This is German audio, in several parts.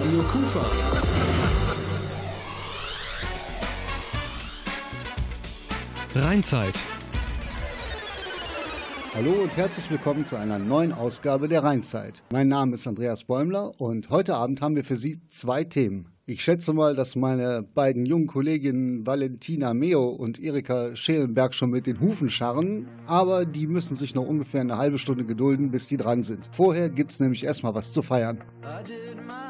Radio Kufa. Rheinzeit. Hallo und herzlich willkommen zu einer neuen Ausgabe der Rheinzeit. Mein Name ist Andreas Bäumler und heute Abend haben wir für Sie zwei Themen. Ich schätze mal, dass meine beiden jungen Kolleginnen Valentina Meo und Erika Schelenberg schon mit den Hufen scharren, aber die müssen sich noch ungefähr eine halbe Stunde gedulden, bis die dran sind. Vorher gibt es nämlich erstmal was zu feiern. I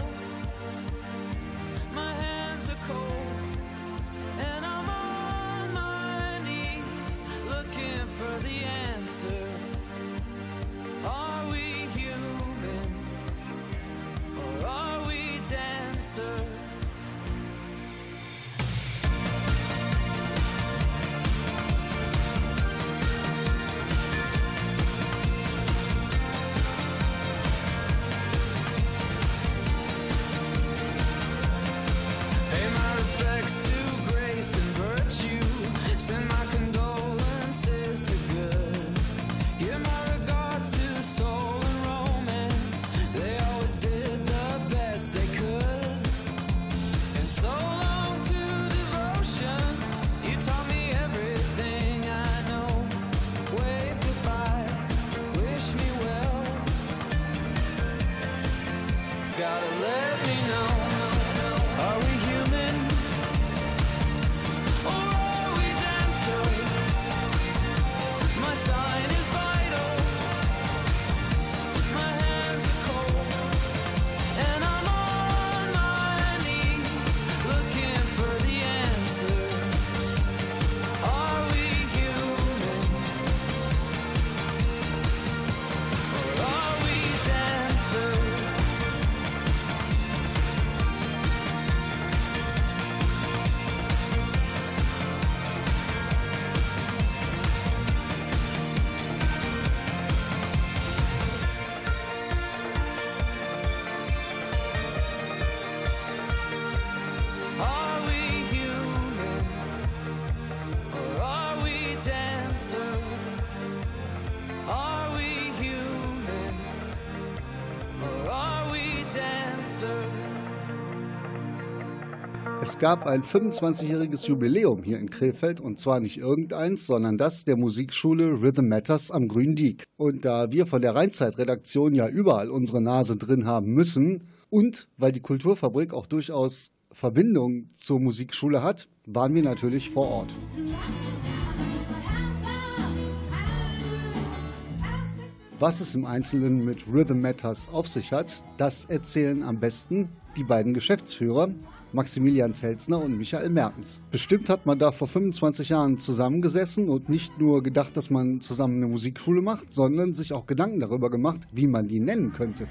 Gab ein 25-jähriges Jubiläum hier in Krefeld und zwar nicht irgendeins, sondern das der Musikschule Rhythm Matters am Grünen Diek. Und da wir von der Rheinzeit-Redaktion ja überall unsere Nase drin haben müssen und weil die Kulturfabrik auch durchaus Verbindung zur Musikschule hat, waren wir natürlich vor Ort. Was es im Einzelnen mit Rhythm Matters auf sich hat, das erzählen am besten die beiden Geschäftsführer, Maximilian Zelzner und Michael Mertens. Bestimmt hat man da vor 25 Jahren zusammengesessen und nicht nur gedacht, dass man zusammen eine Musikschule macht, sondern sich auch Gedanken darüber gemacht, wie man die nennen könnte.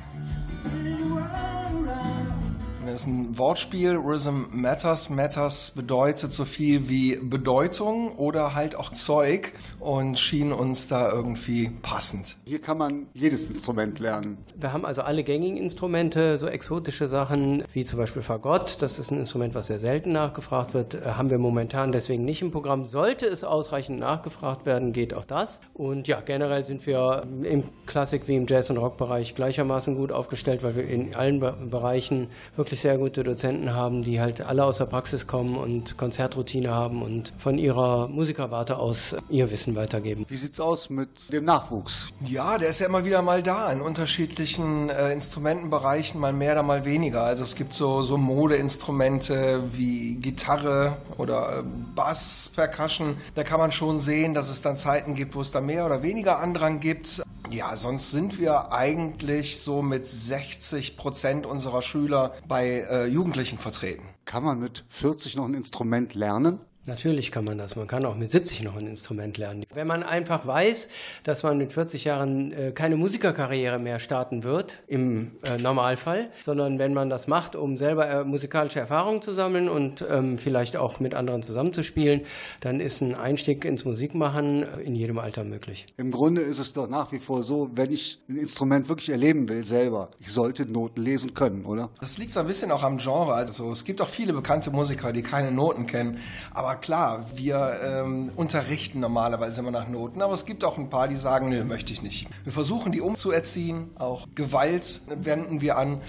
Das ist ein Wortspiel. Rhythm Matters. Matters bedeutet so viel wie Bedeutung oder halt auch Zeug und schien uns da irgendwie passend. Hier kann man jedes Instrument lernen. Wir haben also alle gängigen Instrumente, so exotische Sachen wie zum Beispiel Fagott. Das ist ein Instrument, was sehr selten nachgefragt wird. Äh, Haben wir momentan deswegen nicht im Programm. Sollte es ausreichend nachgefragt werden, geht auch das. Und ja, generell sind wir im Klassik- wie im Jazz- und Rockbereich gleichermaßen gut aufgestellt, weil wir in allen Be Bereichen wirklich sehr gute Dozenten haben, die halt alle aus der Praxis kommen und Konzertroutine haben und von ihrer Musikerwarte aus ihr Wissen weitergeben. Wie sieht's aus mit dem Nachwuchs? Ja, der ist ja immer wieder mal da in unterschiedlichen äh, Instrumentenbereichen, mal mehr oder mal weniger. Also es gibt so, so Modeinstrumente wie Gitarre oder äh, Bass, Percussion. Da kann man schon sehen, dass es dann Zeiten gibt, wo es da mehr oder weniger Andrang gibt. Ja, sonst sind wir eigentlich so mit 60 Prozent unserer Schüler bei äh, Jugendlichen vertreten. Kann man mit 40 noch ein Instrument lernen? Natürlich kann man das. Man kann auch mit 70 noch ein Instrument lernen. Wenn man einfach weiß, dass man mit 40 Jahren äh, keine Musikerkarriere mehr starten wird, im äh, Normalfall, sondern wenn man das macht, um selber äh, musikalische Erfahrungen zu sammeln und ähm, vielleicht auch mit anderen zusammenzuspielen, dann ist ein Einstieg ins Musikmachen in jedem Alter möglich. Im Grunde ist es doch nach wie vor so, wenn ich ein Instrument wirklich erleben will selber, ich sollte Noten lesen können, oder? Das liegt so ein bisschen auch am Genre. Also es gibt auch viele bekannte Musiker, die keine Noten kennen, aber aber klar, wir ähm, unterrichten normalerweise immer nach Noten, aber es gibt auch ein paar, die sagen, nö, möchte ich nicht. Wir versuchen, die umzuerziehen, auch Gewalt wenden wir an.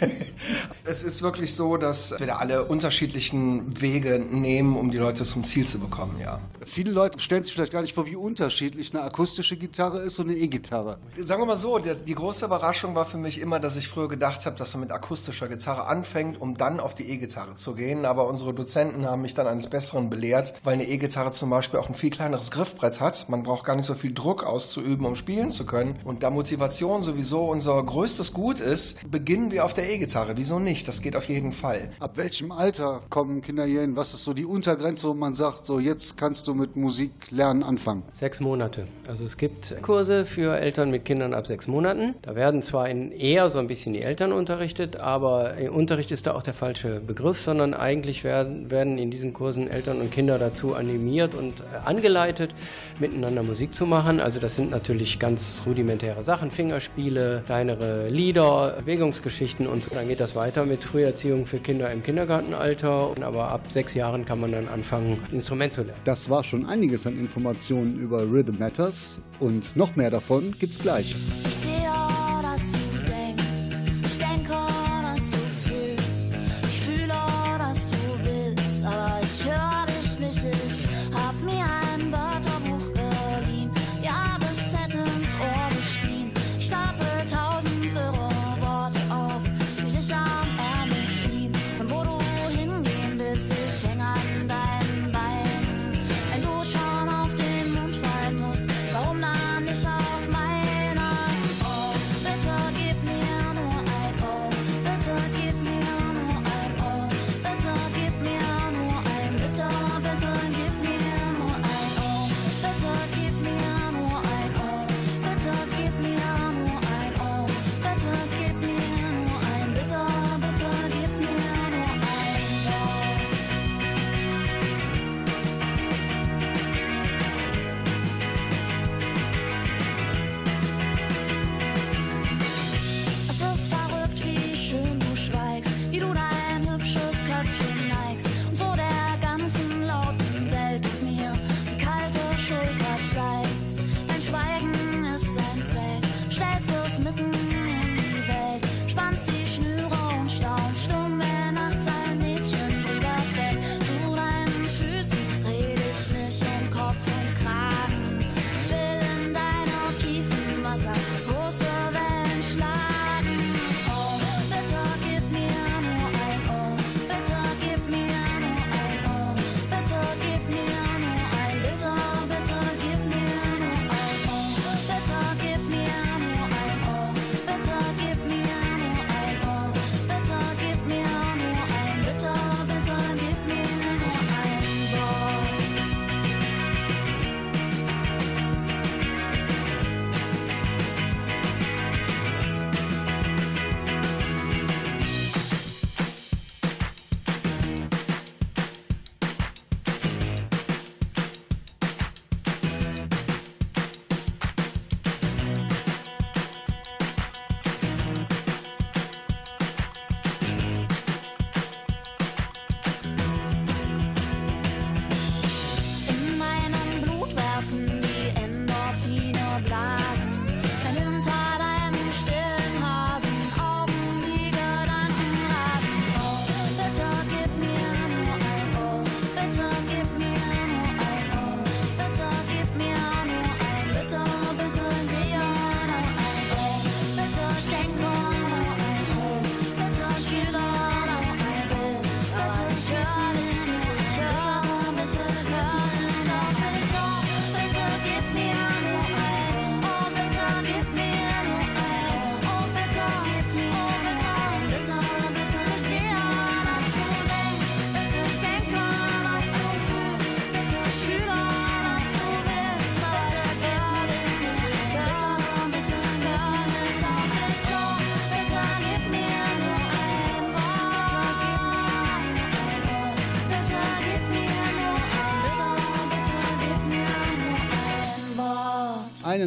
Ja. es ist wirklich so, dass wir da alle unterschiedlichen Wege nehmen, um die Leute zum Ziel zu bekommen, ja. Viele Leute stellen sich vielleicht gar nicht vor, wie unterschiedlich eine akustische Gitarre ist und eine E-Gitarre. Sagen wir mal so, der, die große Überraschung war für mich immer, dass ich früher gedacht habe, dass man mit akustischer Gitarre anfängt, um dann auf die E-Gitarre zu gehen. Aber unsere Dozenten haben mich dann eines Besseren Besseren belehrt, weil eine E-Gitarre zum Beispiel auch ein viel kleineres Griffbrett hat. Man braucht gar nicht so viel Druck auszuüben, um spielen zu können. Und da Motivation sowieso unser größtes Gut ist, beginnen wir auf der E-Gitarre. Wieso nicht? Das geht auf jeden Fall. Ab welchem Alter kommen Kinder hier hin? Was ist so die Untergrenze, wo man sagt, so jetzt kannst du mit Musik lernen anfangen? Sechs Monate. Also es gibt Kurse für Eltern mit Kindern ab sechs Monaten. Da werden zwar in eher so ein bisschen die Eltern unterrichtet, aber Unterricht ist da auch der falsche Begriff, sondern eigentlich werden, werden in diesen Kursen Eltern und Kinder dazu animiert und äh, angeleitet, miteinander Musik zu machen. Also das sind natürlich ganz rudimentäre Sachen, Fingerspiele, kleinere Lieder, Bewegungsgeschichten und so. Dann geht das weiter mit Früherziehung für Kinder im Kindergartenalter. Aber ab sechs Jahren kann man dann anfangen, Instrument zu lernen. Das war schon einiges an Informationen über Rhythm Matters und noch mehr davon gibt's gleich. Ich sehe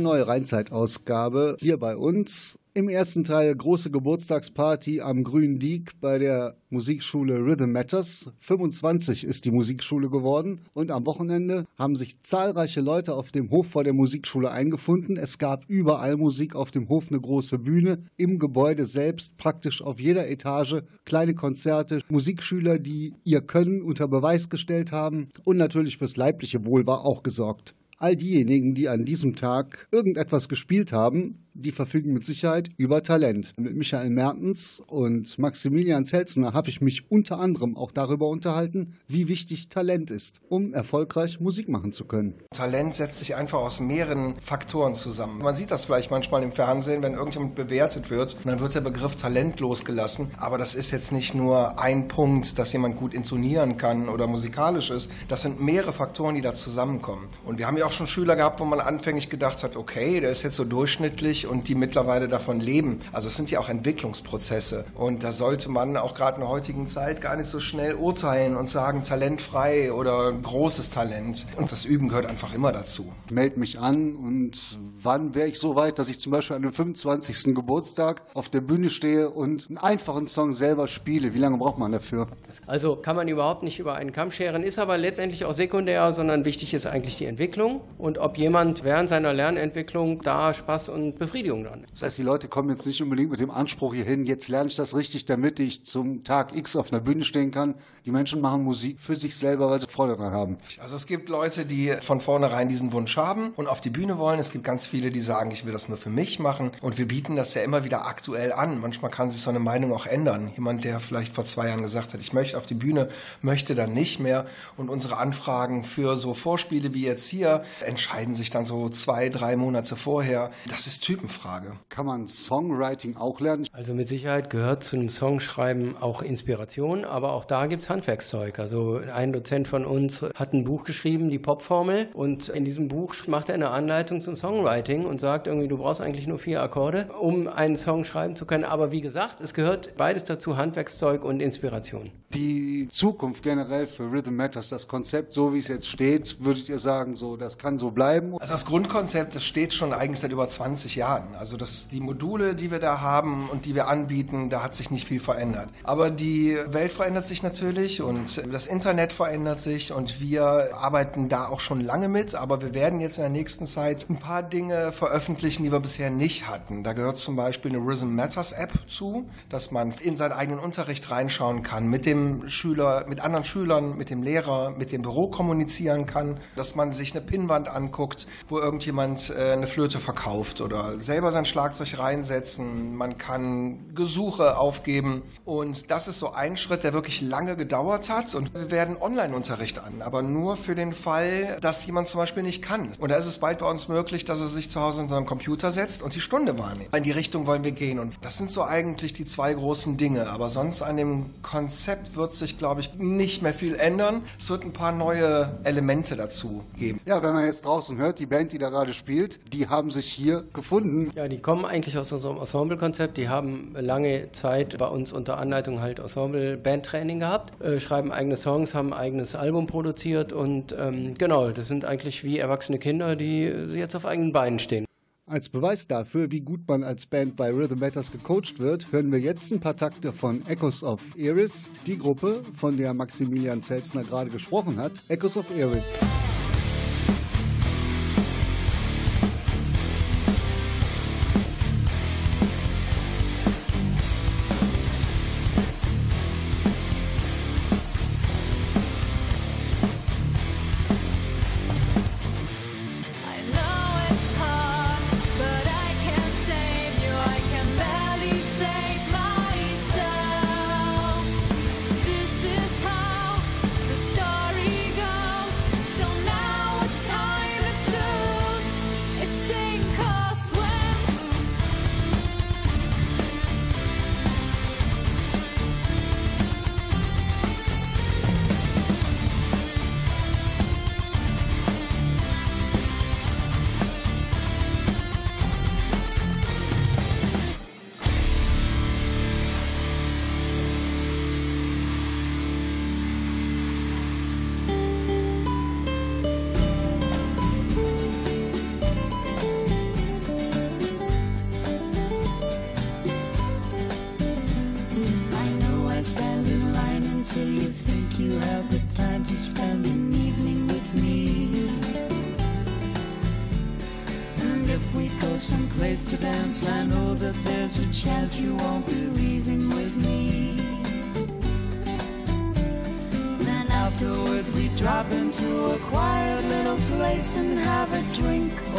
neue Rheinzeitausgabe hier bei uns. Im ersten Teil große Geburtstagsparty am Grünen Diek bei der Musikschule Rhythm Matters. 25 ist die Musikschule geworden und am Wochenende haben sich zahlreiche Leute auf dem Hof vor der Musikschule eingefunden. Es gab überall Musik auf dem Hof, eine große Bühne, im Gebäude selbst, praktisch auf jeder Etage, kleine Konzerte, Musikschüler, die ihr Können unter Beweis gestellt haben und natürlich fürs leibliche Wohl war auch gesorgt. All diejenigen, die an diesem Tag irgendetwas gespielt haben, die verfügen mit Sicherheit über Talent. Mit Michael Mertens und Maximilian Zelzner habe ich mich unter anderem auch darüber unterhalten, wie wichtig Talent ist, um erfolgreich Musik machen zu können. Talent setzt sich einfach aus mehreren Faktoren zusammen. Man sieht das vielleicht manchmal im Fernsehen, wenn irgendjemand bewertet wird dann wird der Begriff Talent losgelassen. Aber das ist jetzt nicht nur ein Punkt, dass jemand gut intonieren kann oder musikalisch ist. Das sind mehrere Faktoren, die da zusammenkommen. Und wir haben ja auch schon Schüler gehabt, wo man anfänglich gedacht hat, okay, der ist jetzt so durchschnittlich und die mittlerweile davon leben. Also es sind ja auch Entwicklungsprozesse. Und da sollte man auch gerade in der heutigen Zeit gar nicht so schnell urteilen und sagen, talentfrei oder großes Talent. Und das Üben gehört einfach immer dazu. Meld mich an und wann wäre ich so weit, dass ich zum Beispiel an dem 25. Geburtstag auf der Bühne stehe und einen einfachen Song selber spiele? Wie lange braucht man dafür? Also kann man überhaupt nicht über einen Kamm scheren, ist aber letztendlich auch sekundär, sondern wichtig ist eigentlich die Entwicklung und ob jemand während seiner Lernentwicklung da Spaß und Befriedigung dran Das heißt, die Leute kommen jetzt nicht unbedingt mit dem Anspruch hierhin, jetzt lerne ich das richtig, damit ich zum Tag X auf einer Bühne stehen kann. Die Menschen machen Musik für sich selber, weil sie Freude daran haben. Also es gibt Leute, die von vornherein diesen Wunsch haben und auf die Bühne wollen. Es gibt ganz viele, die sagen, ich will das nur für mich machen. Und wir bieten das ja immer wieder aktuell an. Manchmal kann sich so eine Meinung auch ändern. Jemand, der vielleicht vor zwei Jahren gesagt hat, ich möchte auf die Bühne, möchte dann nicht mehr. Und unsere Anfragen für so Vorspiele wie jetzt hier entscheiden sich dann so zwei, drei Monate vorher. Das ist Typenfrage. Kann man Songwriting auch lernen? Also mit Sicherheit gehört zu einem Songschreiben auch Inspiration, aber auch da gibt es Handwerkszeug. Also ein Dozent von uns hat ein Buch geschrieben, die Popformel, und in diesem Buch macht er eine Anleitung zum Songwriting und sagt irgendwie, du brauchst eigentlich nur vier Akkorde, um einen Song schreiben zu können. Aber wie gesagt, es gehört beides dazu, Handwerkszeug und Inspiration. Die Zukunft generell für Rhythm Matters, das Konzept, so wie es jetzt steht, würdet ihr sagen, so, das kann so bleiben? Also das Grundkonzept, das steht schon eigentlich seit über 20 Jahren. Also das, die Module, die wir da haben und die wir anbieten, da hat sich nicht viel verändert. Aber die Welt verändert sich natürlich und das Internet verändert sich und wir arbeiten da auch schon lange mit, aber wir werden jetzt in der nächsten Zeit ein paar Dinge veröffentlichen, die wir bisher nicht hatten. Da gehört zum Beispiel eine Rhythm Matters App zu, dass man in seinen eigenen Unterricht reinschauen kann, mit dem Schüler, mit anderen Schülern, mit dem Lehrer, mit dem Büro kommunizieren kann, dass man sich eine Pinnwand anguckt, wo irgendjemand äh, eine Flöte verkauft oder selber sein Schlagzeug reinsetzen. Man kann Gesuche aufgeben und das ist so ein Schritt, der wirklich lange gedauert hat und wir werden Online-Unterricht an, aber nur für den Fall, dass jemand zum Beispiel nicht kann. Und da ist es bald bei uns möglich, dass er sich zu Hause in seinem Computer setzt und die Stunde wahrnimmt. In die Richtung wollen wir gehen und das sind so eigentlich die zwei großen Dinge, aber sonst an dem Konzept wird sich, glaube ich, nicht mehr viel ändern. Es wird ein paar neue Elemente dazu geben. Ja, wenn man jetzt draußen hört, die Band, die da gerade spielt, die haben sich hier gefunden. Ja, die kommen eigentlich aus unserem Ensemble-Konzept. Die haben lange Zeit bei uns unter Anleitung halt Ensemble-Bandtraining gehabt, äh, schreiben eigene Songs, haben ein eigenes Album produziert und ähm, genau, das sind eigentlich wie erwachsene Kinder, die jetzt auf eigenen Beinen stehen. Als Beweis dafür, wie gut man als Band bei Rhythm Matters gecoacht wird, hören wir jetzt ein paar Takte von Echoes of Eris, die Gruppe, von der Maximilian Zelzner gerade gesprochen hat. Echoes of Eris.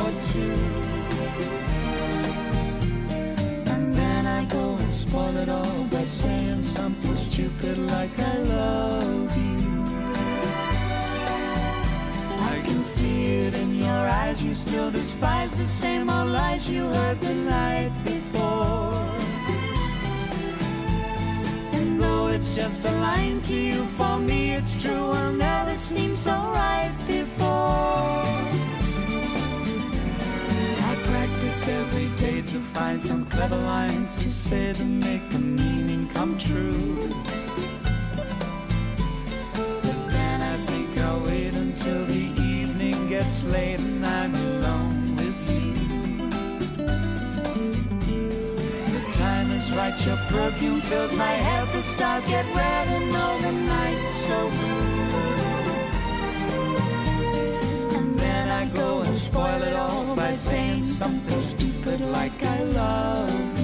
Or two. And then I go and spoil it all by saying something stupid like I love you. I can see it in your eyes. You still despise the same old lies you heard the night before. And though it's just a line to you, for me it's true. Will never seem so right before. Every day to find some clever lines to say to make the meaning come true. But then I think I'll wait until the evening gets late and I'm alone with you. The time is right, your perfume fills my head, the stars get red and all the night's so blue. Spoil it all by saying something stupid like I love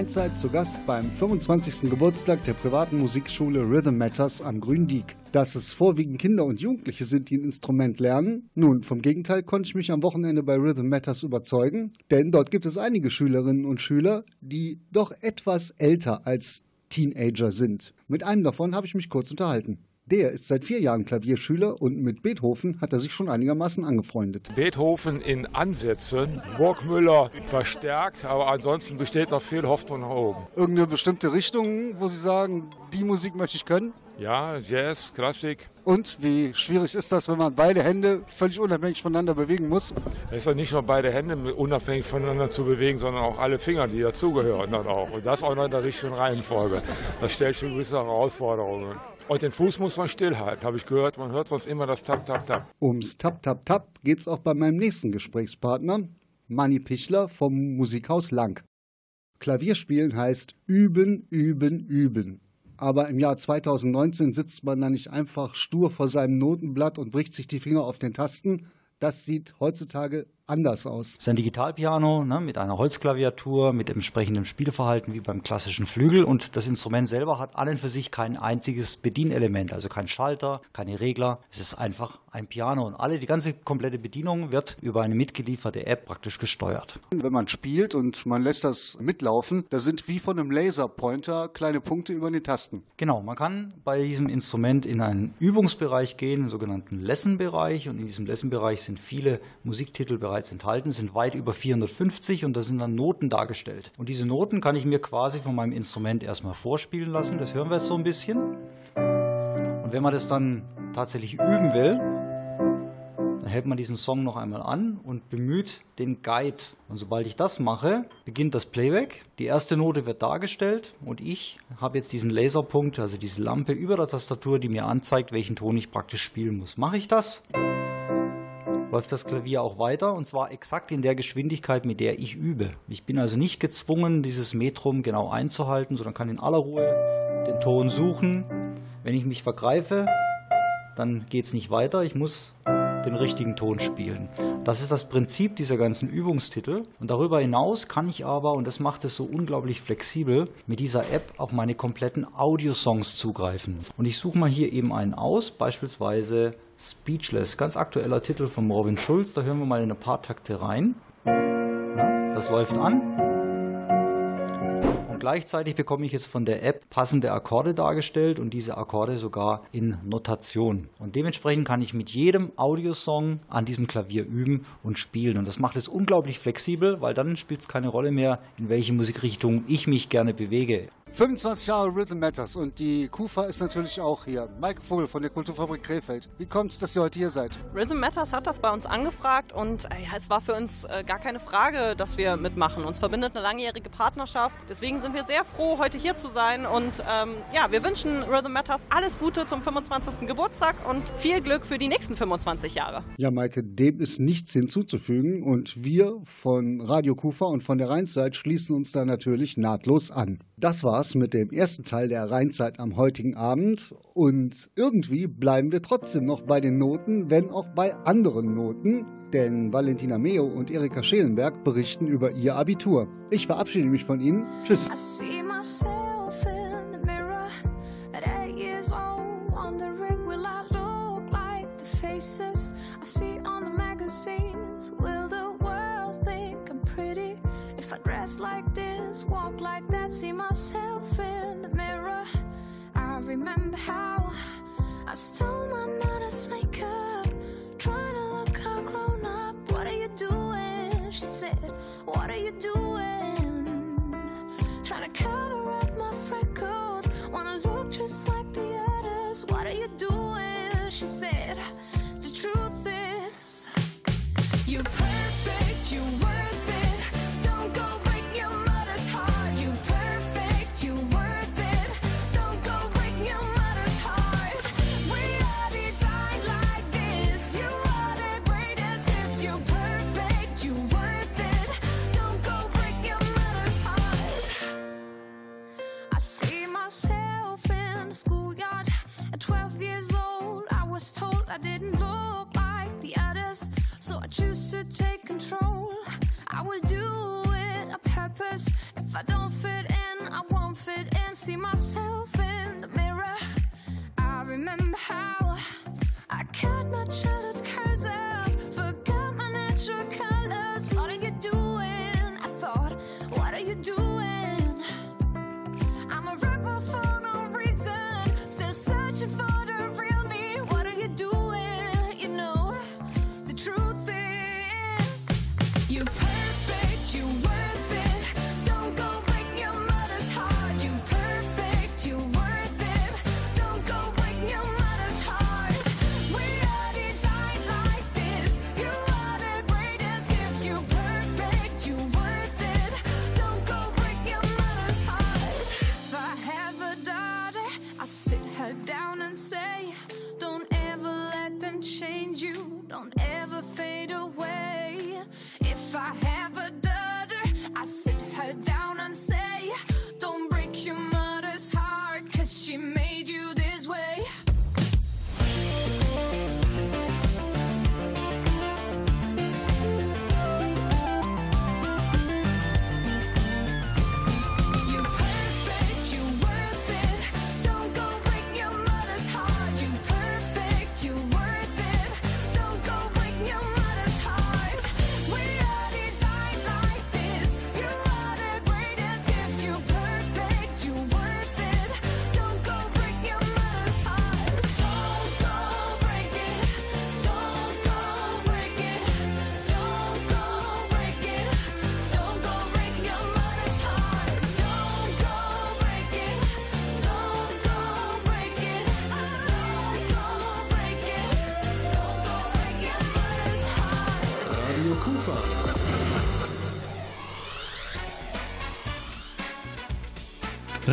Rheinzeit zu Gast beim 25. Geburtstag der privaten Musikschule Rhythm Matters am Gründiek. Dass es vorwiegend Kinder und Jugendliche sind, die ein Instrument lernen? Nun, vom Gegenteil konnte ich mich am Wochenende bei Rhythm Matters überzeugen, denn dort gibt es einige Schülerinnen und Schüler, die doch etwas älter als Teenager sind. Mit einem davon habe ich mich kurz unterhalten. Der ist seit vier Jahren Klavierschüler und mit Beethoven hat er sich schon einigermaßen angefreundet. Beethoven in Ansätzen, Burgmüller verstärkt, aber ansonsten besteht noch viel Hoffnung nach oben. Irgendeine bestimmte Richtung, wo Sie sagen, die Musik möchte ich können? Ja, Jazz, Klassik. Und wie schwierig ist das, wenn man beide Hände völlig unabhängig voneinander bewegen muss? Es ist ja nicht nur beide Hände unabhängig voneinander zu bewegen, sondern auch alle Finger, die dazugehören dann auch. Und das auch noch in der richtigen Reihenfolge. Das stellt schon gewisse Herausforderungen. Und den Fuß muss man stillhalten, habe ich gehört. Man hört sonst immer das Tap, Tap, Tap. Ums Tap, Tap, Tap geht's auch bei meinem nächsten Gesprächspartner, Manni Pichler vom Musikhaus Lang. Klavierspielen heißt üben, üben, üben. Aber im Jahr 2019 sitzt man da nicht einfach stur vor seinem Notenblatt und bricht sich die Finger auf den Tasten. Das sieht heutzutage anders aus. Es ist ein Digitalpiano ne, mit einer Holzklaviatur, mit entsprechendem Spielverhalten wie beim klassischen Flügel. Und das Instrument selber hat an und für sich kein einziges Bedienelement, also kein Schalter, keine Regler. Es ist einfach ein Piano und alle, die ganze komplette Bedienung wird über eine mitgelieferte App praktisch gesteuert. Wenn man spielt und man lässt das mitlaufen, da sind wie von einem Laserpointer kleine Punkte über den Tasten. Genau, man kann bei diesem Instrument in einen Übungsbereich gehen, einen sogenannten Lesson-Bereich. Und in diesem Lesson-Bereich sind viele Musiktitel bereits enthalten, sind weit über 450 und da sind dann Noten dargestellt. Und diese Noten kann ich mir quasi von meinem Instrument erstmal vorspielen lassen. Das hören wir jetzt so ein bisschen. Und wenn man das dann tatsächlich üben will, dann hält man diesen Song noch einmal an und bemüht den Guide. Und sobald ich das mache, beginnt das Playback. Die erste Note wird dargestellt und ich habe jetzt diesen Laserpunkt, also diese Lampe über der Tastatur, die mir anzeigt, welchen Ton ich praktisch spielen muss. Mache ich das? Läuft das Klavier auch weiter und zwar exakt in der Geschwindigkeit, mit der ich übe. Ich bin also nicht gezwungen, dieses Metrum genau einzuhalten, sondern kann in aller Ruhe den Ton suchen. Wenn ich mich vergreife, dann geht es nicht weiter. Ich muss den richtigen Ton spielen. Das ist das Prinzip dieser ganzen Übungstitel. Und darüber hinaus kann ich aber, und das macht es so unglaublich flexibel, mit dieser App auf meine kompletten Audiosongs zugreifen. Und ich suche mal hier eben einen aus, beispielsweise Speechless, ganz aktueller Titel von Robin Schulz. Da hören wir mal in ein paar Takte rein. das läuft an. Gleichzeitig bekomme ich jetzt von der App passende Akkorde dargestellt und diese Akkorde sogar in Notation. Und dementsprechend kann ich mit jedem Audiosong an diesem Klavier üben und spielen. Und das macht es unglaublich flexibel, weil dann spielt es keine Rolle mehr, in welche Musikrichtung ich mich gerne bewege. 25 Jahre Rhythm Matters und die KUFA ist natürlich auch hier. Maike Vogel von der Kulturfabrik Krefeld. Wie kommt es, dass ihr heute hier seid? Rhythm Matters hat das bei uns angefragt und äh, ja, es war für uns äh, gar keine Frage, dass wir mitmachen. Uns verbindet eine langjährige Partnerschaft. Deswegen sind wir sehr froh, heute hier zu sein und ähm, ja, wir wünschen Rhythm Matters alles Gute zum 25. Geburtstag und viel Glück für die nächsten 25 Jahre. Ja, Maike, dem ist nichts hinzuzufügen und wir von Radio KUFA und von der Rheinzeit schließen uns da natürlich nahtlos an. Das war's mit dem ersten Teil der Rheinzeit am heutigen Abend. Und irgendwie bleiben wir trotzdem noch bei den Noten, wenn auch bei anderen Noten. Denn Valentina Meo und Erika Schelenberg berichten über ihr Abitur. Ich verabschiede mich von Ihnen. Tschüss. I see myself in the mirror at eight years old, wondering will I look like this, walk like that? See myself in the mirror. I remember how I stole my mother's makeup, trying to look all grown up. What are you doing? She said, What are you doing? Trying to cover up my freckles. Wanna look just like the others. What are you doing? She said, The truth is, you're If I don't fit in, I won't fit in. See myself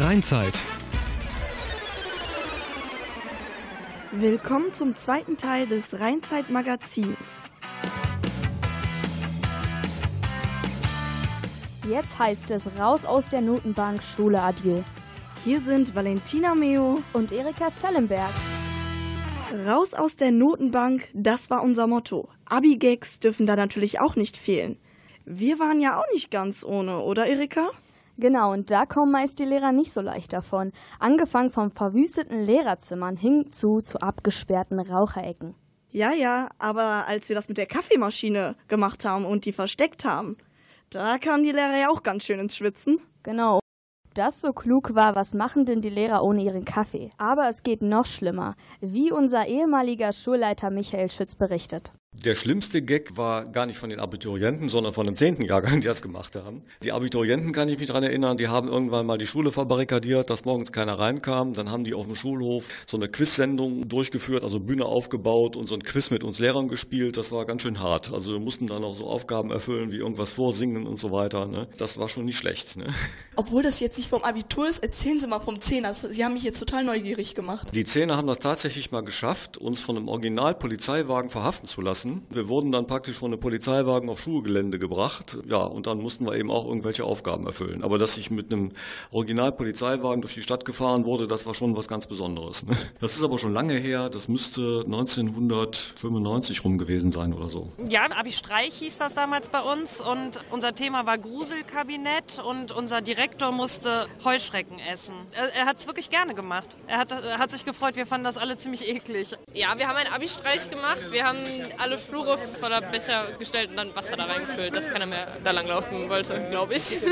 Rheinzeit. Willkommen zum zweiten Teil des Rheinzeit-Magazins. Jetzt heißt es raus aus der Notenbank Schule Adieu. Hier sind Valentina Meo und Erika Schellenberg. Raus aus der Notenbank, das war unser Motto. Abi-Gags dürfen da natürlich auch nicht fehlen. Wir waren ja auch nicht ganz ohne, oder Erika? Genau, und da kommen meist die Lehrer nicht so leicht davon. Angefangen von verwüsteten Lehrerzimmern hin zu, zu abgesperrten Raucherecken. Ja, ja, aber als wir das mit der Kaffeemaschine gemacht haben und die versteckt haben, Da kamen die Lehrer ja auch ganz schön ins Schwitzen. Genau. Das so klug war, was machen denn die Lehrer ohne ihren Kaffee? Aber es geht noch schlimmer, wie unser ehemaliger Schulleiter Michael Schütz berichtet. Der schlimmste Gag war gar nicht von den Abiturienten, sondern von dem zehnten Jahrgang, die das gemacht haben. Die Abiturienten, kann ich mich daran erinnern, die haben irgendwann mal die Schule verbarrikadiert, dass morgens keiner reinkam. Dann haben die auf dem Schulhof so eine Quiz-Sendung durchgeführt, also Bühne aufgebaut und so ein Quiz mit uns Lehrern gespielt. Das war ganz schön hart. Also wir mussten dann auch so Aufgaben erfüllen, wie irgendwas vorsingen und so weiter. Ne? Das war schon nicht schlecht. Ne? Obwohl das jetzt nicht vom Abitur ist, erzählen Sie mal vom Zehner. Sie haben mich jetzt total neugierig gemacht. Die Zehner haben das tatsächlich mal geschafft, uns von einem Original-Polizeiwagen verhaften zu lassen. Wir wurden dann praktisch von einem Polizeiwagen auf Schulgelände gebracht. Ja, und dann mussten wir eben auch irgendwelche Aufgaben erfüllen. Aber dass ich mit einem Original-Polizeiwagen durch die Stadt gefahren wurde, das war schon was ganz Besonderes. Ne? Das ist aber schon lange her. Das müsste 1995 rum gewesen sein oder so. Ja, Abi Streich hieß das damals bei uns und unser Thema war Gruselkabinett und unser Direktor musste Heuschrecken essen. Er, er hat es wirklich gerne gemacht. Er hat, er hat sich gefreut, wir fanden das alle ziemlich eklig. Ja, wir haben einen Abi-Streich gemacht. Wir haben alle Flure voller Becher gestellt und dann Wasser da reingefüllt, dass keiner mehr da langlaufen wollte, glaube ich.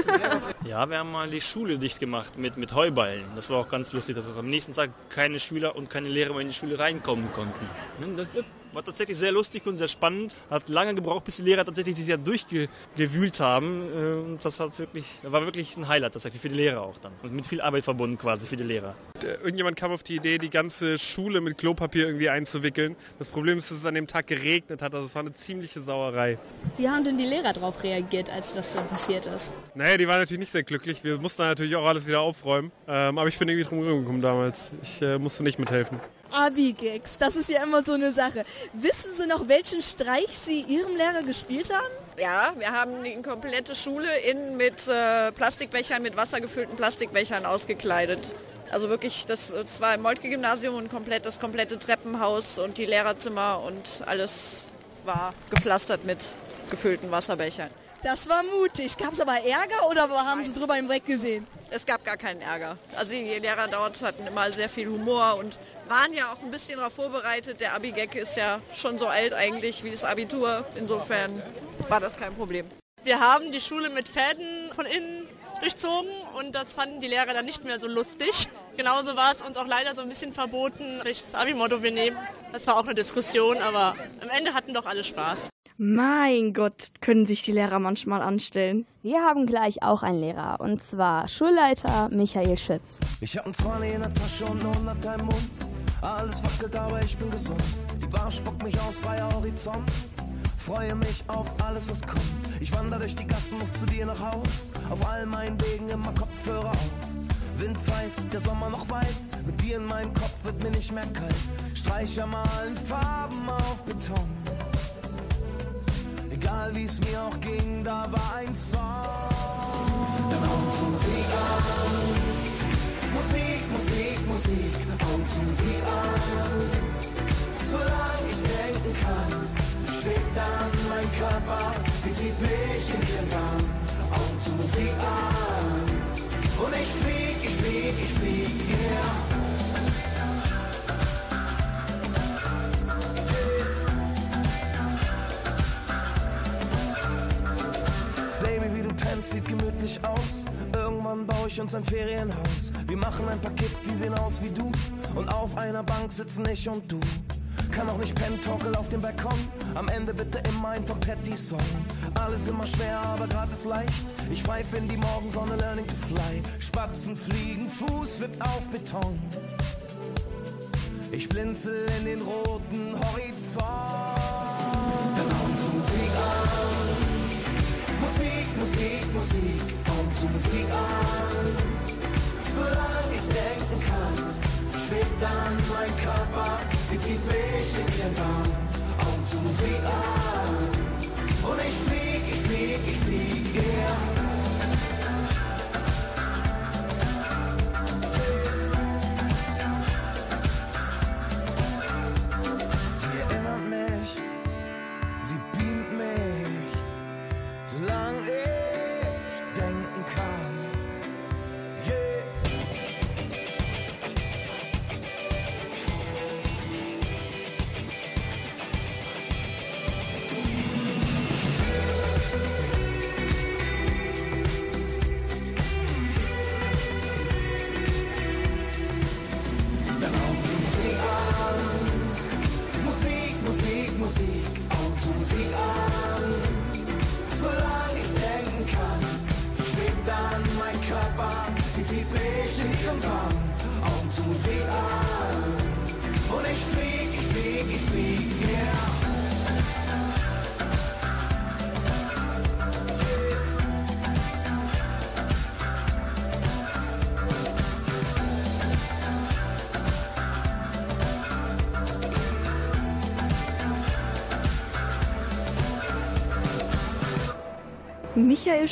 Ja, wir haben mal die Schule dicht gemacht mit, mit Heuballen. Das war auch ganz lustig, dass am nächsten Tag keine Schüler und keine Lehrer mehr in die Schule reinkommen konnten. Das war tatsächlich sehr lustig und sehr spannend. Hat lange gebraucht, bis die Lehrer tatsächlich sich ja durchgewühlt haben. Äh, Und das hat wirklich, war wirklich ein Highlight tatsächlich für die Lehrer auch dann. Und mit viel Arbeit verbunden quasi für die Lehrer. Irgendjemand kam auf die Idee, die ganze Schule mit Klopapier irgendwie einzuwickeln. Das Problem ist, dass es an dem Tag geregnet hat. Also es war eine ziemliche Sauerei. Wie haben denn die Lehrer darauf reagiert, als das so passiert ist? Naja, die waren natürlich nicht sehr glücklich. Wir mussten natürlich auch alles wieder aufräumen. Ähm, aber ich bin irgendwie drum gekommen damals. Ich äh, musste nicht mithelfen. Abi-Gags, das ist ja immer so eine Sache. Wissen Sie noch, welchen Streich Sie Ihrem Lehrer gespielt haben? Ja, wir haben die komplette Schule innen mit äh, Plastikbechern, mit wassergefüllten Plastikbechern ausgekleidet. Also wirklich, das, das war im Moltke-Gymnasium und komplett das komplette Treppenhaus und die Lehrerzimmer und alles war gepflastert mit gefüllten Wasserbechern. Das war mutig. Gab es aber Ärger oder haben Sie drüber im Dreck gesehen? Es gab gar keinen Ärger. Also die Lehrer dort hatten immer sehr viel Humor und waren ja auch ein bisschen darauf vorbereitet. Der Abi-Gag ist ja schon so alt eigentlich wie das Abitur. Insofern war das kein Problem. Wir haben die Schule mit Fäden von innen durchzogen und das fanden die Lehrer dann nicht mehr so lustig. Genauso war es uns auch leider so ein bisschen verboten, welches Abi-Motto wir nehmen. Das war auch eine Diskussion, aber am Ende hatten doch alle Spaß. Mein Gott, können sich die Lehrer manchmal anstellen. Wir haben gleich auch einen Lehrer, und zwar Schulleiter Michael Schütz. Ich hab ein 20 in der Tasche und eine 100 im Mund. Alles wackelt, aber ich bin gesund. Die Bar spuckt mich aus, freier Horizont. Freue mich auf alles, was kommt. Ich wandere durch die Gassen, muss zu dir nach Haus. Auf all meinen Wegen immer Kopfhörer auf. Wind pfeift, der Sommer noch weit. Mit dir in meinem Kopf wird mir nicht mehr kalt. Streicher malen Farben auf Beton. Egal wie es mir auch ging, da war ein Song. Dann haut's Musik an. Musik, Musik, Musik, haut's Musik an. Solange ich denken kann, schwebt dann mein Körper, sie zieht mich in ihren Bann. Haut's Musik an. Und ich flieg, ich flieg, ich flieg, yeah. Baby, wie du pennst, sieht gemütlich aus. Irgendwann baue ich uns ein Ferienhaus. Wir machen ein paar Kids, die sehen aus wie du. Und auf einer Bank sitzen ich und du. Kann auch nicht pennen, torkel auf dem Balkon. Am Ende bitte immer ein Tom Petty-Song. Alles immer schwer, aber grad ist leicht. Ich pfeife in die Morgensonne, learning to fly. Spatzen fliegen, Fuß wippt auf Beton. Ich blinzel in den roten Horizont. Musik, Musik, Musik, haut's Musik an. Solange ich denken kann, schwebt dann mein Körper, sie zieht mich in ihren Bann. Haut's Musik an. Und ich flieg, ich flieg, ich flieg, yeah.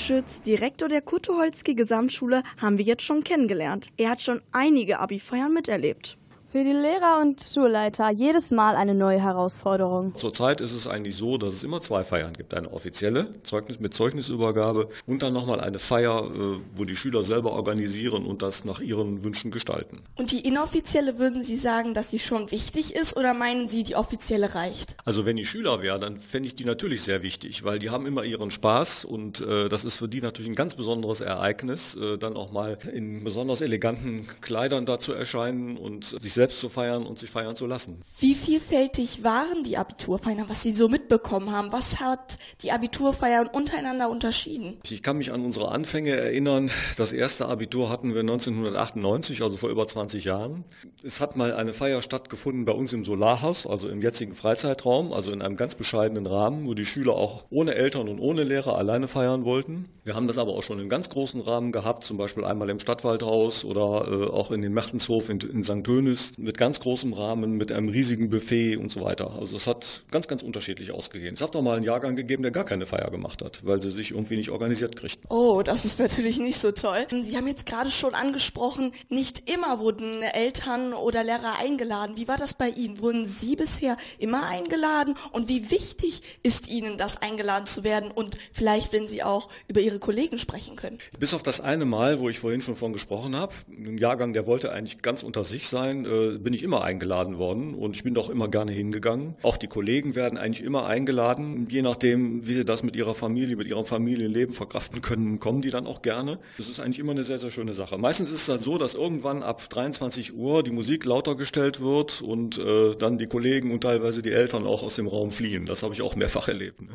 Schütz, Direktor der Kutteholzki Gesamtschule, haben wir jetzt schon kennengelernt. Er hat schon einige Abi-Feiern miterlebt. Für die Lehrer und Schulleiter jedes Mal eine neue Herausforderung. Zurzeit ist es eigentlich so, dass es immer zwei Feiern gibt. Eine offizielle Zeugnis mit Zeugnisübergabe und dann nochmal eine Feier, äh, wo die Schüler selber organisieren und das nach ihren Wünschen gestalten. Und die inoffizielle würden Sie sagen, dass sie schon wichtig ist oder meinen Sie, die offizielle reicht? Also wenn die Schüler wären, dann fände ich die natürlich sehr wichtig, weil die haben immer ihren Spaß und äh, das ist für die natürlich ein ganz besonderes Ereignis, äh, dann auch mal in besonders eleganten Kleidern da zu erscheinen und sich selbst zu feiern und sich feiern zu lassen. Wie vielfältig waren die Abiturfeiern, was Sie so mitbekommen haben? Was hat die Abiturfeiern untereinander unterschieden? Ich kann mich an unsere Anfänge erinnern. Das erste Abitur hatten wir 1998, also vor über 20 Jahren. Es hat mal eine Feier stattgefunden bei uns im Solarhaus, also im jetzigen Freizeitraum, also in einem ganz bescheidenen Rahmen, wo die Schüler auch ohne Eltern und ohne Lehrer alleine feiern wollten. Wir haben das aber auch schon im ganz großen Rahmen gehabt, zum Beispiel einmal im Stadtwaldhaus oder äh, auch in den Mertenshof in, in St. Tönis mit ganz großem Rahmen, mit einem riesigen Buffet und so weiter. Also es hat ganz, ganz unterschiedlich ausgegeben. Es hat doch mal einen Jahrgang gegeben, der gar keine Feier gemacht hat, weil sie sich irgendwie nicht organisiert kriegten. Oh, das ist natürlich nicht so toll. Sie haben jetzt gerade schon angesprochen, nicht immer wurden Eltern oder Lehrer eingeladen. Wie war das bei Ihnen? Wurden Sie bisher immer eingeladen? Und wie wichtig ist Ihnen das, eingeladen zu werden? Und vielleicht, wenn Sie auch über Ihre Kollegen sprechen können. Bis auf das eine Mal, wo ich vorhin schon von gesprochen habe, ein Jahrgang, der wollte eigentlich ganz unter sich sein, bin ich immer eingeladen worden und ich bin doch immer gerne hingegangen. Auch die Kollegen werden eigentlich immer eingeladen, je nachdem, wie sie das mit ihrer Familie, mit ihrem Familienleben verkraften können, kommen die dann auch gerne. Das ist eigentlich immer eine sehr, sehr schöne Sache. Meistens ist es halt so, dass irgendwann ab 23 Uhr die Musik lauter gestellt wird und äh, dann die Kollegen und teilweise die Eltern auch aus dem Raum fliehen. Das habe ich auch mehrfach erlebt. Ne?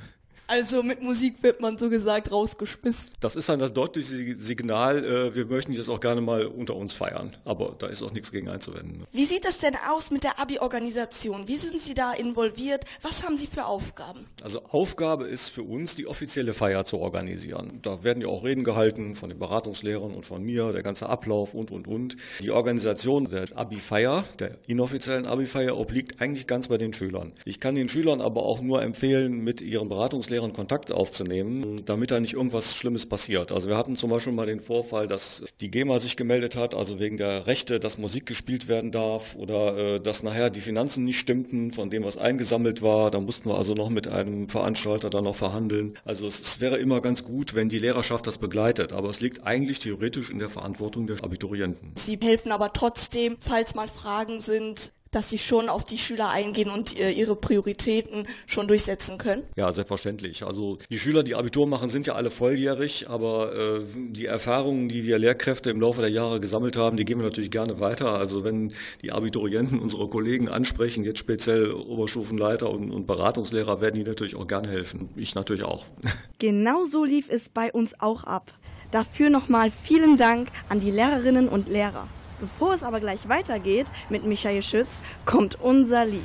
Also mit Musik wird man so gesagt rausgeschmissen. Das ist dann das deutliche Signal, äh, wir möchten das auch gerne mal unter uns feiern. Aber da ist auch nichts gegen einzuwenden. Wie sieht es denn aus mit der Abi-Organisation? Wie sind Sie da involviert? Was haben Sie für Aufgaben? Also Aufgabe ist für uns, die offizielle Feier zu organisieren. Da werden ja auch Reden gehalten von den Beratungslehrern und von mir, der ganze Ablauf und, und, und. Die Organisation der Abi-Feier, der inoffiziellen Abi-Feier, obliegt eigentlich ganz bei den Schülern. Ich kann den Schülern aber auch nur empfehlen, mit ihren Beratungslehrern Kontakt aufzunehmen, damit da nicht irgendwas Schlimmes passiert. Also wir hatten zum Beispiel mal den Vorfall, dass die GEMA sich gemeldet hat, also wegen der Rechte, dass Musik gespielt werden darf oder äh, dass nachher die Finanzen nicht stimmten von dem, was eingesammelt war. Da mussten wir also noch mit einem Veranstalter dann noch verhandeln. Also es, es wäre immer ganz gut, wenn die Lehrerschaft das begleitet, aber es liegt eigentlich theoretisch in der Verantwortung der Abiturienten. Sie helfen aber trotzdem, falls mal Fragen sind, dass sie schon auf die Schüler eingehen und äh, ihre Prioritäten schon durchsetzen können? Ja, selbstverständlich. Also die Schüler, die Abitur machen, sind ja alle volljährig, aber äh, die Erfahrungen, die wir Lehrkräfte im Laufe der Jahre gesammelt haben, die geben wir natürlich gerne weiter. Also wenn die Abiturienten unsere Kollegen ansprechen, jetzt speziell Oberstufenleiter und, und Beratungslehrer, werden die natürlich auch gerne helfen. Ich natürlich auch. Genau so lief es bei uns auch ab. Dafür nochmal vielen Dank an die Lehrerinnen und Lehrer. Bevor es aber gleich weitergeht mit Michael Schütz, kommt unser Lied.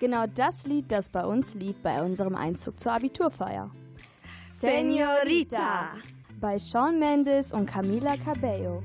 Genau das Lied, das bei uns lief bei unserem Einzug zur Abiturfeier. Senorita bei Shawn Mendes und Camila Cabello.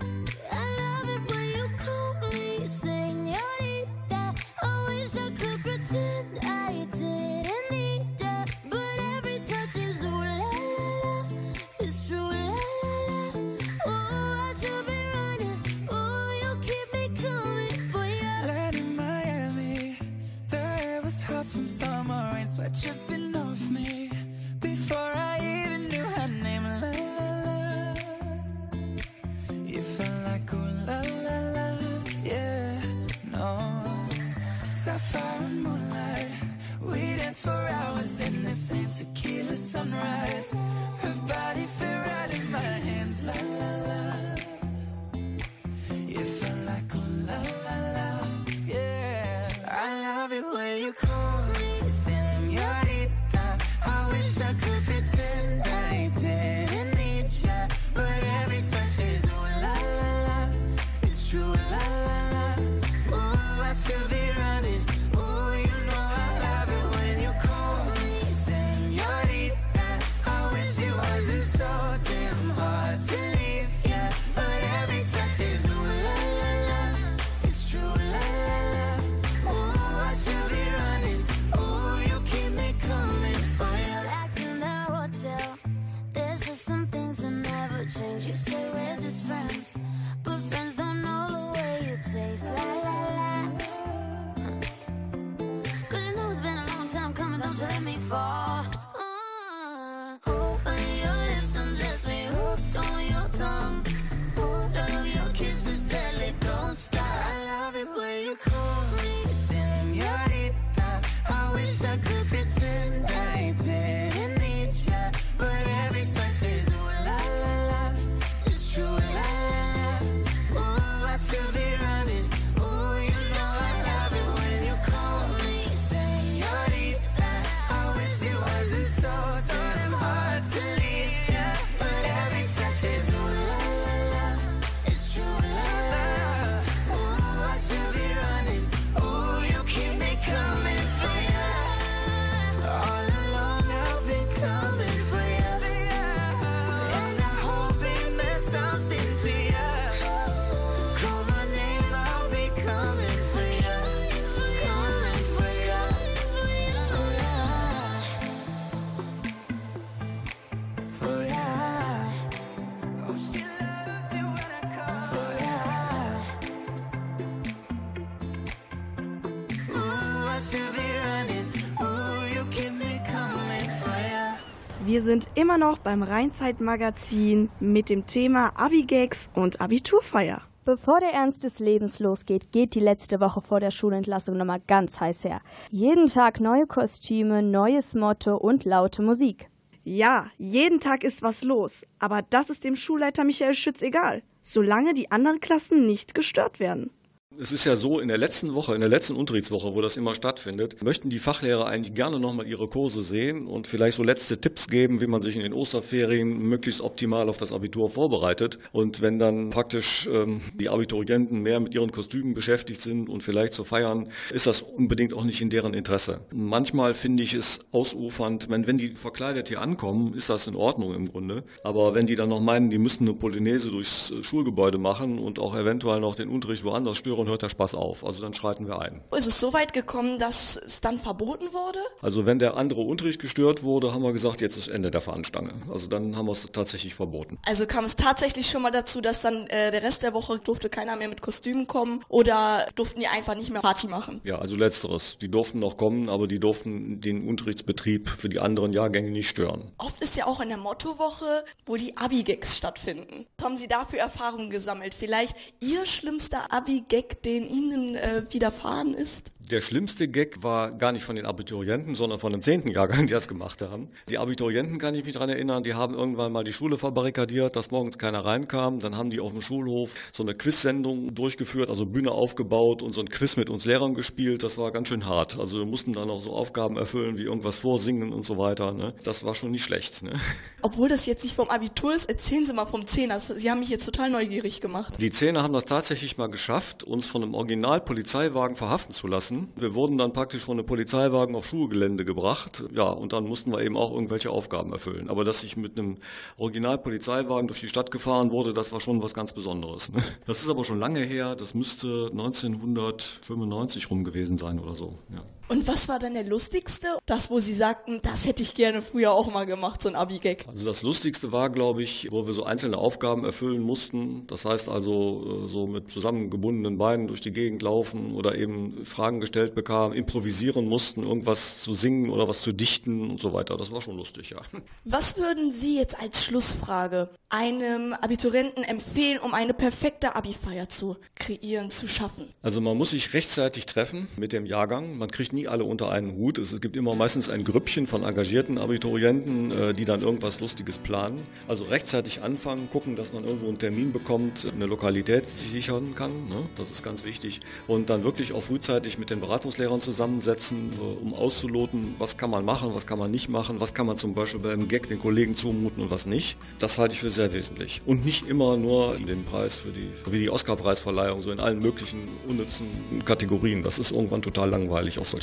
Wir sind immer noch beim Rheinzeit-Magazin mit dem Thema Abigags und Abiturfeier. Bevor der Ernst des Lebens losgeht, geht die letzte Woche vor der Schulentlassung nochmal ganz heiß her. Jeden Tag neue Kostüme, neues Motto und laute Musik. Ja, jeden Tag ist was los, aber das ist dem Schulleiter Michael Schütz egal, solange die anderen Klassen nicht gestört werden. Es ist ja so, in der letzten Woche, in der letzten Unterrichtswoche, wo das immer stattfindet, möchten die Fachlehrer eigentlich gerne nochmal ihre Kurse sehen und vielleicht so letzte Tipps geben, wie man sich in den Osterferien möglichst optimal auf das Abitur vorbereitet. Und wenn dann praktisch ähm, die Abiturienten mehr mit ihren Kostümen beschäftigt sind und vielleicht zu feiern, ist das unbedingt auch nicht in deren Interesse. Manchmal finde ich es ausufernd, wenn, wenn die verkleidet hier ankommen, ist das in Ordnung im Grunde. Aber wenn die dann noch meinen, die müssten eine Polonaise durchs äh, Schulgebäude machen und auch eventuell noch den Unterricht woanders stören, hört der Spaß auf. Also dann schreiten wir ein. Ist es so weit gekommen, dass es dann verboten wurde? Also wenn der andere Unterricht gestört wurde, haben wir gesagt, jetzt ist Ende der Fahnenstange. Also dann haben wir es tatsächlich verboten. Also kam es tatsächlich schon mal dazu, dass dann äh, der Rest der Woche durfte keiner mehr mit Kostümen kommen oder durften die einfach nicht mehr Party machen? Ja, also letzteres. Die durften noch kommen, aber die durften den Unterrichtsbetrieb für die anderen Jahrgänge nicht stören. Oft ist ja auch in der Mottowoche, wo die Abi-Gags stattfinden. Haben Sie dafür Erfahrungen gesammelt? Vielleicht Ihr schlimmster Abi-Gag, den Ihnen äh, widerfahren ist? Der schlimmste Gag war gar nicht von den Abiturienten, sondern von dem zehnten Jahrgang, die das gemacht haben. Die Abiturienten kann ich mich dran erinnern, die haben irgendwann mal die Schule verbarrikadiert, dass morgens keiner reinkam. Dann haben die auf dem Schulhof so eine Quiz-Sendung durchgeführt, also Bühne aufgebaut und so ein Quiz mit uns Lehrern gespielt. Das war ganz schön hart. Also wir mussten dann auch so Aufgaben erfüllen, wie irgendwas vorsingen und so weiter. Ne? Das war schon nicht schlecht. Ne? Obwohl das jetzt nicht vom Abitur ist, erzählen Sie mal vom Zehner. Sie haben mich jetzt total neugierig gemacht. Die Zehner haben das tatsächlich mal geschafft, uns von einem Original-Polizeiwagen verhaften zu lassen. Wir wurden dann praktisch von einem Polizeiwagen auf Schulgelände gebracht. Ja, und dann mussten wir eben auch irgendwelche Aufgaben erfüllen. Aber dass ich mit einem Original-Polizeiwagen durch die Stadt gefahren wurde, das war schon was ganz Besonderes. Ne? Das ist aber schon lange her. Das müsste 1995 rum gewesen sein oder so. Ja. Und was war dann der lustigste? Das, wo Sie sagten, das hätte ich gerne früher auch mal gemacht, so ein Abi-Gag. Also das Lustigste war, glaube ich, wo wir so einzelne Aufgaben erfüllen mussten. Das heißt also, äh, so mit zusammengebundenen Beinen durch die Gegend laufen oder eben Fragen gestellt bekamen, improvisieren mussten, irgendwas zu singen oder was zu dichten und so weiter. Das war schon lustig, ja. Was würden Sie jetzt als Schlussfrage einem Abiturienten empfehlen, um eine perfekte Abi-Feier zu kreieren, zu schaffen? Also man muss sich rechtzeitig treffen mit dem Jahrgang. Man kriegt nie alle unter einen Hut. Es gibt immer meistens ein Grüppchen von engagierten Abiturienten, äh, die dann irgendwas Lustiges planen. Also rechtzeitig anfangen, gucken, dass man irgendwo einen Termin bekommt, eine Lokalität sich sichern kann. Ne? Das ist ganz wichtig. Und dann wirklich auch frühzeitig mit den Beratungslehrern zusammensetzen, um auszuloten, was kann man machen, was kann man nicht machen, was kann man zum Beispiel beim Gag den Kollegen zumuten und was nicht. Das halte ich für sehr wesentlich. Und nicht immer nur den Preis für die, wie die Oscar-Preisverleihung, so in allen möglichen unnützen Kategorien. Das ist irgendwann total langweilig auf solchen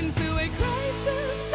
Into a crisis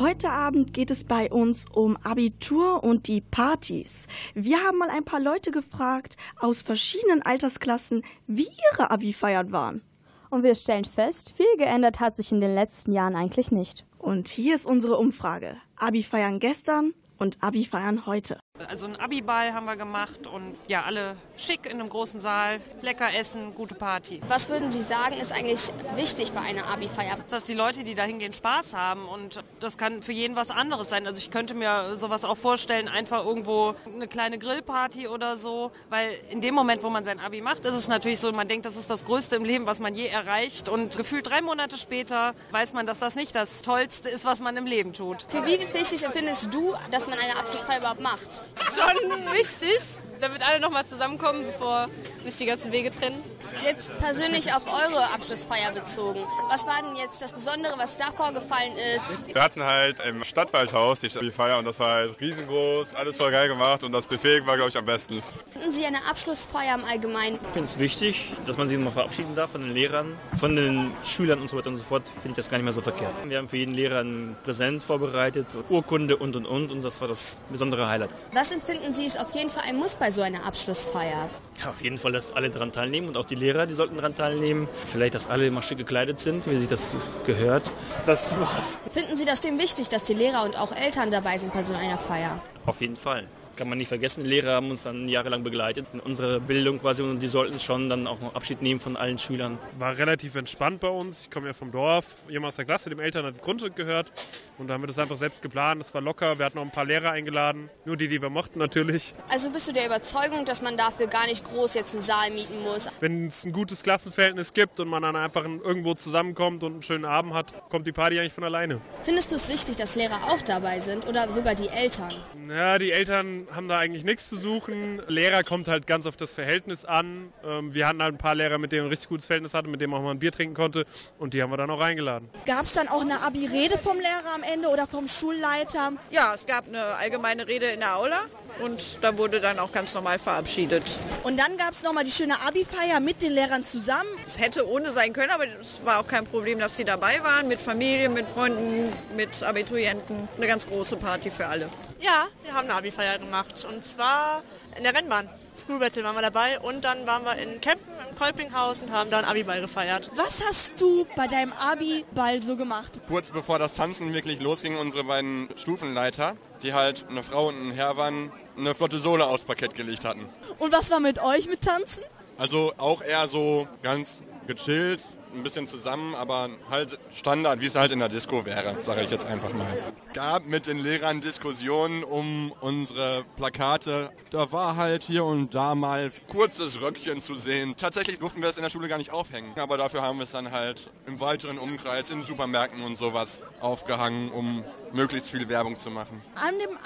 Heute Abend geht es bei uns um Abitur und die Partys. Wir haben mal ein paar Leute gefragt aus verschiedenen Altersklassen, wie ihre Abi-Feiern waren. Und wir stellen fest, viel geändert hat sich in den letzten Jahren eigentlich nicht. Und hier ist unsere Umfrage. Abi-Feiern gestern und Abi-Feiern heute. Also einen Abiball haben wir gemacht und ja, alle schick in einem großen Saal, lecker essen, gute Party. Was würden Sie sagen, ist eigentlich wichtig bei einer Abi-Feier? Dass die Leute, die da hingehen, Spaß haben und das kann für jeden was anderes sein. Also ich könnte mir sowas auch vorstellen, einfach irgendwo eine kleine Grillparty oder so, weil in dem Moment, wo man sein Abi macht, ist es natürlich so, man denkt, das ist das Größte im Leben, was man je erreicht und gefühlt drei Monate später weiß man, dass das nicht das Tollste ist, was man im Leben tut. Für wie wichtig empfindest du, dass man eine Abschlussfeier überhaupt macht? Schon wichtig, damit alle nochmal zusammenkommen, bevor sich die ganzen Wege trennen. Jetzt persönlich auf eure Abschlussfeier bezogen. Was war denn jetzt das Besondere, was da vorgefallen ist? Wir hatten halt im Stadtwaldhaus die Feier und das war halt riesengroß, alles voll geil gemacht und das Buffet war, glaube ich, am besten. Finden Sie eine Abschlussfeier im Allgemeinen? Ich finde es wichtig, dass man sich nochmal verabschieden darf von den Lehrern, von den Schülern und so weiter und so fort. Finde ich das gar nicht mehr so verkehrt. Wir haben für jeden Lehrer ein Präsent vorbereitet, Urkunde und und und und das war das besondere Highlight. Was empfinden Sie ist auf jeden Fall ein Muss bei so einer Abschlussfeier? Ja, auf jeden Fall, dass alle daran teilnehmen und auch die Lehrer, die sollten daran teilnehmen. Vielleicht, dass alle immer schick gekleidet sind, wie sich das gehört. Das war's. Finden Sie das dem wichtig, dass die Lehrer und auch Eltern dabei sind bei so einer Feier? Auf jeden Fall. Kann man nicht vergessen, Lehrer haben uns dann jahrelang begleitet in unserer Bildung quasi und die sollten schon dann auch noch Abschied nehmen von allen Schülern. War relativ entspannt bei uns. Ich komme ja vom Dorf. Jemand aus der Klasse, dem Eltern hat Grundstück gehört. Und da haben wir das einfach selbst geplant. Es war locker. Wir hatten noch ein paar Lehrer eingeladen. Nur die, die wir mochten natürlich. Also bist du der Überzeugung, dass man dafür gar nicht groß jetzt einen Saal mieten muss? Wenn es ein gutes Klassenverhältnis gibt und man dann einfach irgendwo zusammenkommt und einen schönen Abend hat, kommt die Party eigentlich von alleine. Findest du es wichtig, dass Lehrer auch dabei sind oder sogar die Eltern? Ja, die Eltern haben da eigentlich nichts zu suchen. Lehrer kommt halt ganz auf das Verhältnis an. Ähm, Wir hatten halt ein paar Lehrer, mit denen ein richtig gutes Verhältnis hatten, mit denen man auch mal ein Bier trinken konnte. Und die haben wir dann auch eingeladen. Gab es dann auch eine Abi-Rede vom Lehrer am Ende oder vom Schulleiter? Ja, es gab eine allgemeine Rede in der Aula und da wurde dann auch ganz normal verabschiedet. Und dann gab es nochmal die schöne Abi-Feier mit den Lehrern zusammen. Es hätte ohne sein können, aber es war auch kein Problem, dass sie dabei waren, mit Familie, mit Freunden, mit Abiturienten. Eine ganz große Party für alle. Ja, wir haben eine Abi-Feier gemacht. Und zwar in der Rennbahn. School Battle waren wir dabei und dann waren wir in Kempen im Kolpinghaus und haben da einen Abi-Ball gefeiert. Was hast du bei deinem Abi-Ball so gemacht? Kurz bevor das Tanzen wirklich losging, unsere beiden Stufenleiter, die halt eine Frau und ein Herr waren, eine flotte Sohle aufs Parkett gelegt hatten. Und was war mit euch mit Tanzen? Also auch eher so ganz gechillt, ein bisschen zusammen, aber halt Standard, wie es halt in der Disco wäre, sage ich jetzt einfach mal. Gab mit den Lehrern Diskussionen um unsere Plakate. Da war halt hier und da mal kurzes Röckchen zu sehen. Tatsächlich durften wir es in der Schule gar nicht aufhängen, aber dafür haben wir es dann halt im weiteren Umkreis in Supermärkten und sowas aufgehangen, um möglichst viel Werbung zu machen. An dem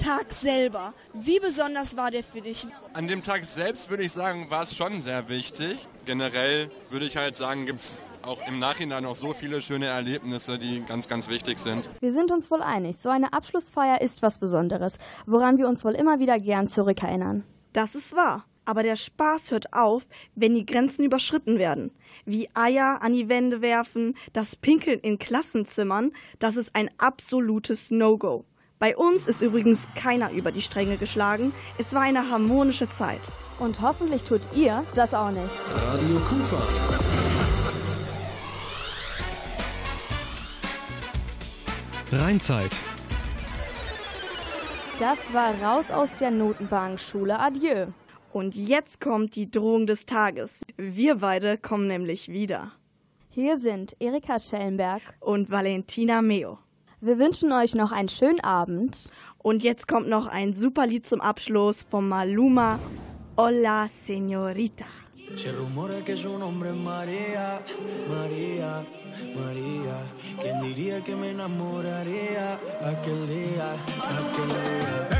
Abi-Tag selber, wie besonders war der für dich? An dem Tag selbst würde ich sagen, war es schon sehr wichtig. Generell würde ich halt sagen, gibt es auch im Nachhinein noch so viele schöne Erlebnisse, die ganz, ganz wichtig sind. Wir sind uns wohl einig, so eine Abschlussfeier ist was Besonderes, woran wir uns wohl immer wieder gern zurückerinnern. Das ist wahr. Aber der Spaß hört auf, wenn die Grenzen überschritten werden. Wie Eier an die Wände werfen, das Pinkeln in Klassenzimmern, das ist ein absolutes No-Go. Bei uns ist übrigens keiner über die Stränge geschlagen. Es war eine harmonische Zeit. Und hoffentlich tut ihr das auch nicht. Radio Kufa. Rheinzeit. Das war raus aus der Notenbank. Schule Adieu. Und jetzt kommt die Drohung des Tages. Wir beide kommen nämlich wieder. Hier sind Erika Schellenberg und Valentina Meo. Wir wünschen euch noch einen schönen Abend. Und jetzt kommt noch ein super Lied zum Abschluss von Maluma. Hola, Señorita. C'è rumore che su un hombre es María, María, María. ¿Quién diría que me enamoraría aquel día, aquel día?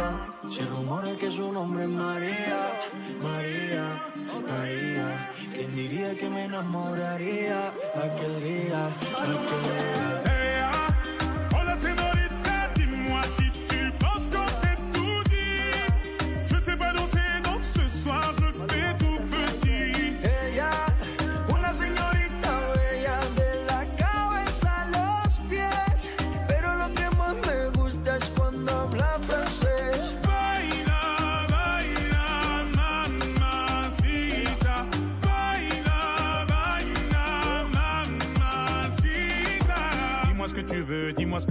Se rumora que su nombre es María, María, María. ¿Quién diría que me enamoraría aquel día, aquel día?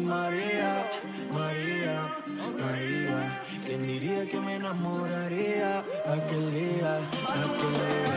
María, María, María. ¿Quién diría que me enamoraría aquel día, aquel día?